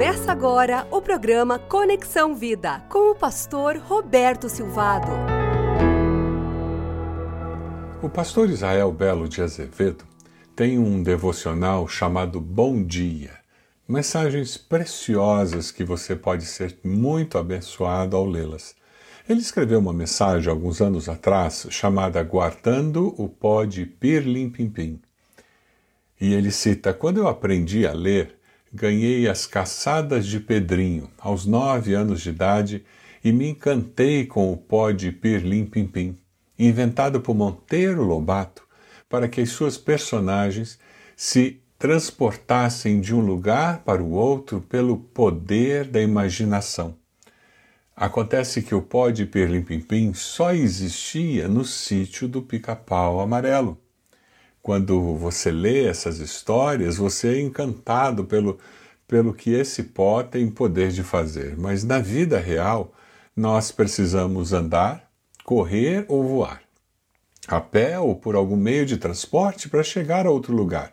Começa agora o programa Conexão Vida com o pastor Roberto Silvado. O pastor Israel Belo de Azevedo tem um devocional chamado Bom Dia. Mensagens preciosas que você pode ser muito abençoado ao lê-las. Ele escreveu uma mensagem alguns anos atrás chamada Guardando o Pó de Pirlim Pimpim. E ele cita: Quando eu aprendi a ler, ganhei as caçadas de Pedrinho, aos nove anos de idade, e me encantei com o pó de Pirlim Pimpim, inventado por Monteiro Lobato, para que as suas personagens se transportassem de um lugar para o outro pelo poder da imaginação. Acontece que o pó de Pirlim Pimpim só existia no sítio do pica-pau amarelo. Quando você lê essas histórias, você é encantado pelo, pelo que esse pó tem poder de fazer. Mas na vida real, nós precisamos andar, correr ou voar, a pé ou por algum meio de transporte para chegar a outro lugar.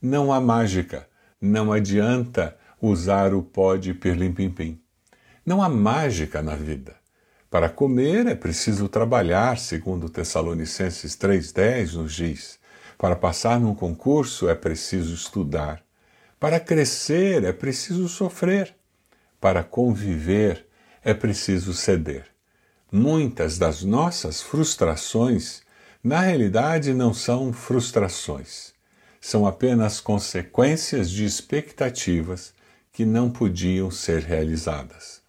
Não há mágica, não adianta usar o pó de pirlim-pim-pim. Não há mágica na vida. Para comer é preciso trabalhar, segundo Tessalonicenses 3,10 nos diz. Para passar num concurso é preciso estudar. Para crescer é preciso sofrer. Para conviver é preciso ceder. Muitas das nossas frustrações, na realidade, não são frustrações. São apenas consequências de expectativas que não podiam ser realizadas.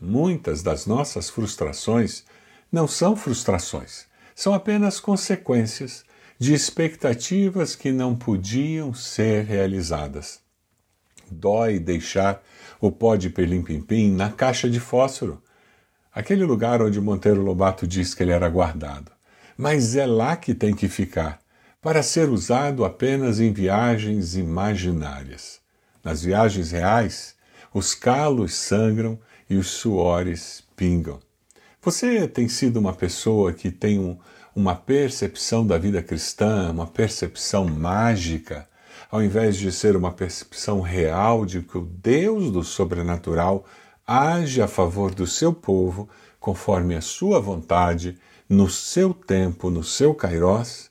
Muitas das nossas frustrações não são frustrações, são apenas consequências de expectativas que não podiam ser realizadas. Dói deixar o pó de perlim-pim-pim na caixa de fósforo, aquele lugar onde Monteiro Lobato diz que ele era guardado. Mas é lá que tem que ficar, para ser usado apenas em viagens imaginárias. Nas viagens reais, os calos sangram e os suores pingam. Você tem sido uma pessoa que tem um, uma percepção da vida cristã, uma percepção mágica, ao invés de ser uma percepção real de que o Deus do sobrenatural age a favor do seu povo conforme a sua vontade, no seu tempo, no seu kairós,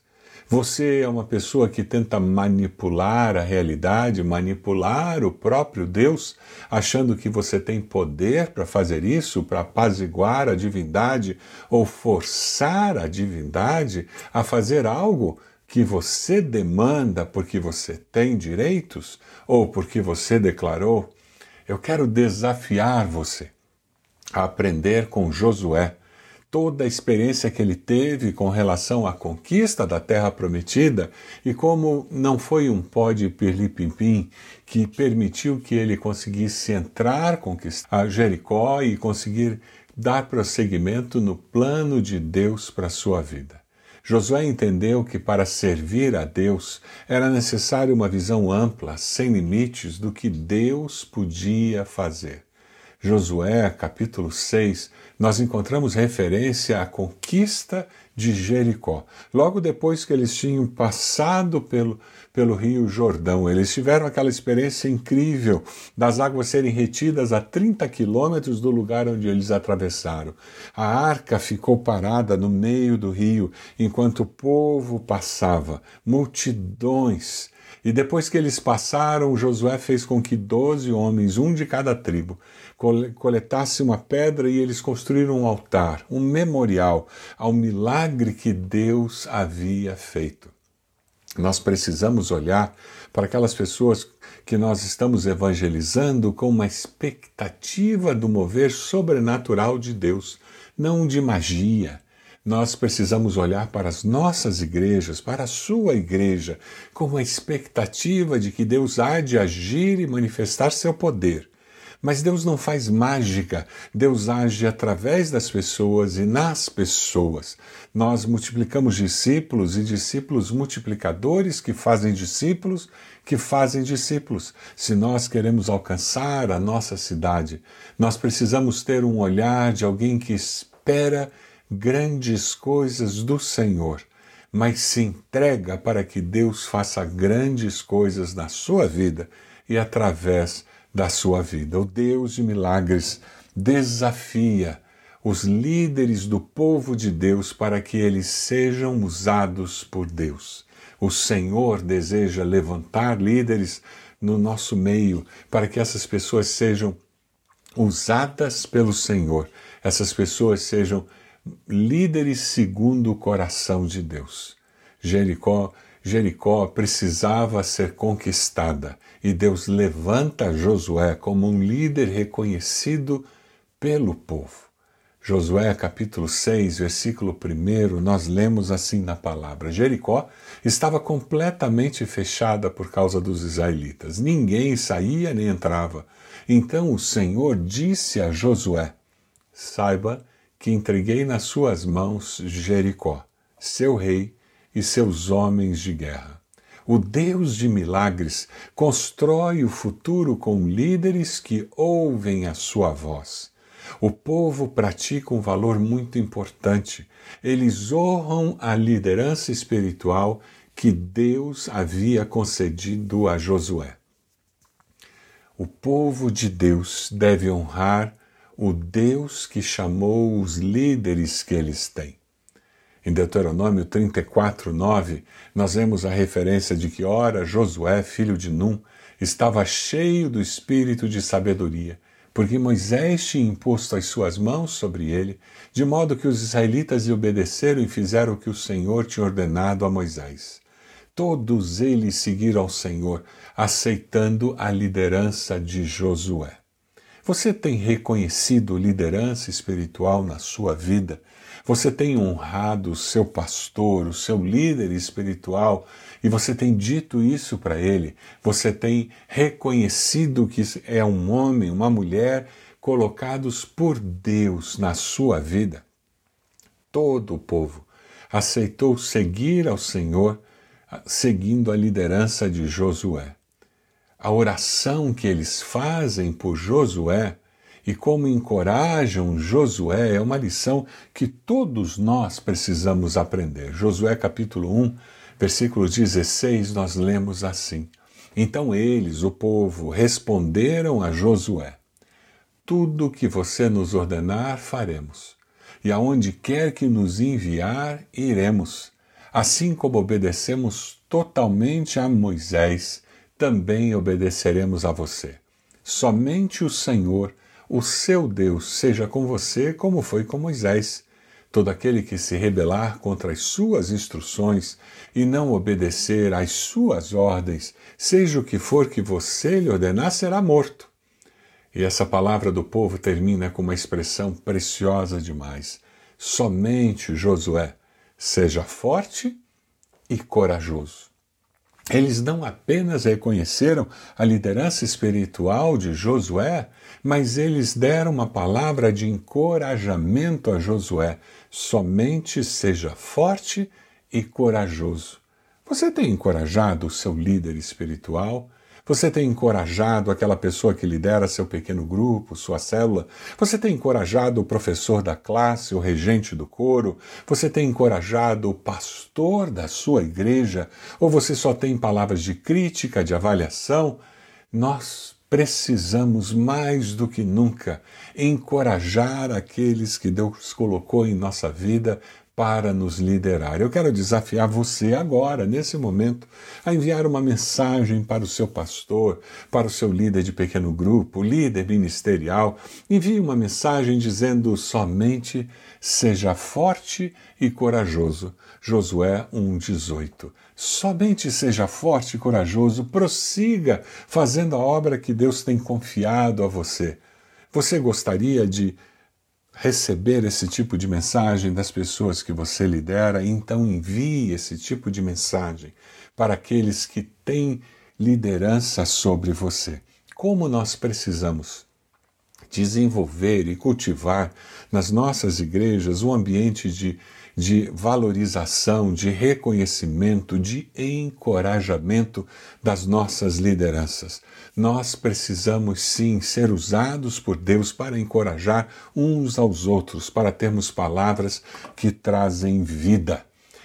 você é uma pessoa que tenta manipular a realidade, manipular o próprio Deus, achando que você tem poder para fazer isso, para apaziguar a divindade ou forçar a divindade a fazer algo que você demanda porque você tem direitos ou porque você declarou. Eu quero desafiar você a aprender com Josué toda a experiência que ele teve com relação à conquista da terra prometida e como não foi um pó de pirlim-pim-pim que permitiu que ele conseguisse entrar, conquistar Jericó e conseguir dar prosseguimento no plano de Deus para sua vida. Josué entendeu que para servir a Deus era necessário uma visão ampla, sem limites, do que Deus podia fazer. Josué, capítulo 6, nós encontramos referência à conquista de Jericó. Logo depois que eles tinham passado pelo, pelo rio Jordão, eles tiveram aquela experiência incrível das águas serem retidas a 30 quilômetros do lugar onde eles atravessaram. A arca ficou parada no meio do rio enquanto o povo passava, multidões e depois que eles passaram, Josué fez com que doze homens, um de cada tribo, coletasse uma pedra e eles construíram um altar, um memorial ao milagre que Deus havia feito. Nós precisamos olhar para aquelas pessoas que nós estamos evangelizando com uma expectativa do mover sobrenatural de Deus, não de magia, nós precisamos olhar para as nossas igrejas, para a sua igreja, com a expectativa de que Deus há de agir e manifestar seu poder. Mas Deus não faz mágica, Deus age através das pessoas e nas pessoas. Nós multiplicamos discípulos e discípulos multiplicadores que fazem discípulos que fazem discípulos. Se nós queremos alcançar a nossa cidade, nós precisamos ter um olhar de alguém que espera grandes coisas do Senhor, mas se entrega para que Deus faça grandes coisas na sua vida e através da sua vida. O Deus de milagres desafia os líderes do povo de Deus para que eles sejam usados por Deus. O Senhor deseja levantar líderes no nosso meio para que essas pessoas sejam usadas pelo Senhor, essas pessoas sejam líderes segundo o coração de Deus. Jericó, Jericó precisava ser conquistada e Deus levanta Josué como um líder reconhecido pelo povo. Josué capítulo 6, versículo 1, nós lemos assim na palavra: Jericó estava completamente fechada por causa dos israelitas. Ninguém saía nem entrava. Então o Senhor disse a Josué: Saiba que entreguei nas suas mãos Jericó, seu rei e seus homens de guerra. O Deus de milagres constrói o futuro com líderes que ouvem a sua voz. O povo pratica um valor muito importante. Eles honram a liderança espiritual que Deus havia concedido a Josué. O povo de Deus deve honrar o Deus que chamou os líderes que eles têm. Em Deuteronômio 34, 9, nós vemos a referência de que, ora, Josué, filho de Num, estava cheio do espírito de sabedoria porque Moisés tinha imposto as suas mãos sobre ele, de modo que os israelitas lhe obedeceram e fizeram o que o Senhor tinha ordenado a Moisés. Todos eles seguiram ao Senhor, aceitando a liderança de Josué. Você tem reconhecido liderança espiritual na sua vida? Você tem honrado o seu pastor, o seu líder espiritual, e você tem dito isso para ele? Você tem reconhecido que é um homem, uma mulher colocados por Deus na sua vida? Todo o povo aceitou seguir ao Senhor, seguindo a liderança de Josué. A oração que eles fazem por Josué e como encorajam Josué é uma lição que todos nós precisamos aprender. Josué capítulo 1, versículo 16, nós lemos assim: Então eles, o povo, responderam a Josué: Tudo que você nos ordenar, faremos, e aonde quer que nos enviar, iremos. Assim como obedecemos totalmente a Moisés, também obedeceremos a você. Somente o Senhor o seu Deus seja com você como foi com Moisés. Todo aquele que se rebelar contra as suas instruções e não obedecer às suas ordens, seja o que for que você lhe ordenar, será morto. E essa palavra do povo termina com uma expressão preciosa demais. Somente Josué seja forte e corajoso. Eles não apenas reconheceram a liderança espiritual de Josué, mas eles deram uma palavra de encorajamento a Josué: somente seja forte e corajoso. Você tem encorajado o seu líder espiritual? Você tem encorajado aquela pessoa que lidera seu pequeno grupo, sua célula? Você tem encorajado o professor da classe, o regente do coro? Você tem encorajado o pastor da sua igreja? Ou você só tem palavras de crítica, de avaliação? Nós precisamos mais do que nunca encorajar aqueles que Deus colocou em nossa vida para nos liderar. Eu quero desafiar você agora, nesse momento, a enviar uma mensagem para o seu pastor, para o seu líder de pequeno grupo, líder ministerial. Envie uma mensagem dizendo somente seja forte e corajoso. Josué 1:18. Somente seja forte e corajoso, prossiga fazendo a obra que Deus tem confiado a você. Você gostaria de receber esse tipo de mensagem das pessoas que você lidera, então envie esse tipo de mensagem para aqueles que têm liderança sobre você. Como nós precisamos desenvolver e cultivar nas nossas igrejas um ambiente de de valorização, de reconhecimento, de encorajamento das nossas lideranças. Nós precisamos sim ser usados por Deus para encorajar uns aos outros, para termos palavras que trazem vida.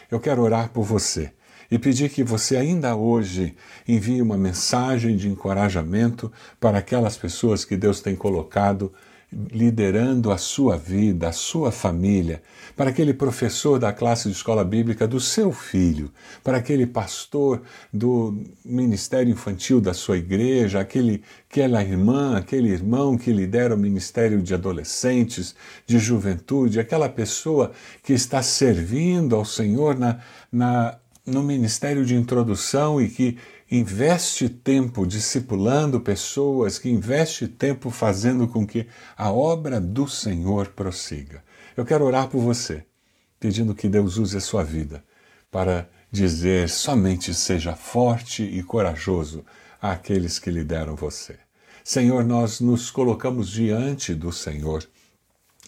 Eu quero orar por você e pedir que você ainda hoje envie uma mensagem de encorajamento para aquelas pessoas que Deus tem colocado liderando a sua vida, a sua família, para aquele professor da classe de escola bíblica do seu filho, para aquele pastor do ministério infantil da sua igreja, aquele, aquela irmã, aquele irmão que lidera o ministério de adolescentes, de juventude, aquela pessoa que está servindo ao Senhor na, na, no ministério de introdução e que investe tempo discipulando pessoas, que investe tempo fazendo com que a obra do Senhor prossiga. Eu quero orar por você, pedindo que Deus use a sua vida para dizer somente seja forte e corajoso àqueles que lideram você. Senhor, nós nos colocamos diante do Senhor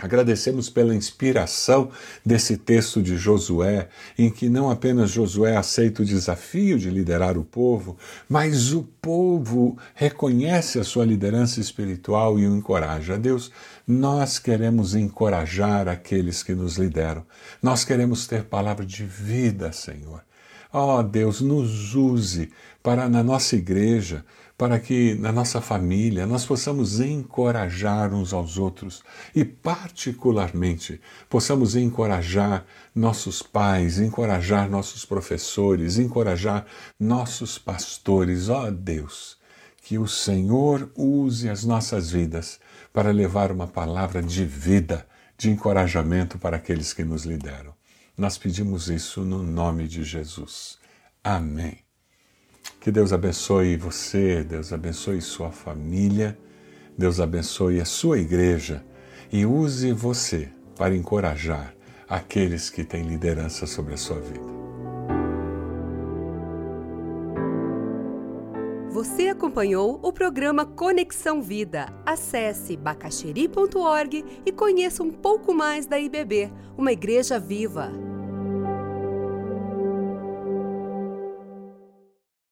Agradecemos pela inspiração desse texto de Josué, em que não apenas Josué aceita o desafio de liderar o povo, mas o povo reconhece a sua liderança espiritual e o encoraja. Deus, nós queremos encorajar aqueles que nos lideram. Nós queremos ter palavra de vida, Senhor. Ó oh, Deus, nos use para na nossa igreja para que na nossa família nós possamos encorajar uns aos outros e, particularmente, possamos encorajar nossos pais, encorajar nossos professores, encorajar nossos pastores. Ó oh, Deus, que o Senhor use as nossas vidas para levar uma palavra de vida, de encorajamento para aqueles que nos lideram. Nós pedimos isso no nome de Jesus. Amém. Que Deus abençoe você, Deus abençoe sua família, Deus abençoe a sua igreja e use você para encorajar aqueles que têm liderança sobre a sua vida. Você acompanhou o programa Conexão Vida. Acesse bacacheri.org e conheça um pouco mais da IBB, uma igreja viva.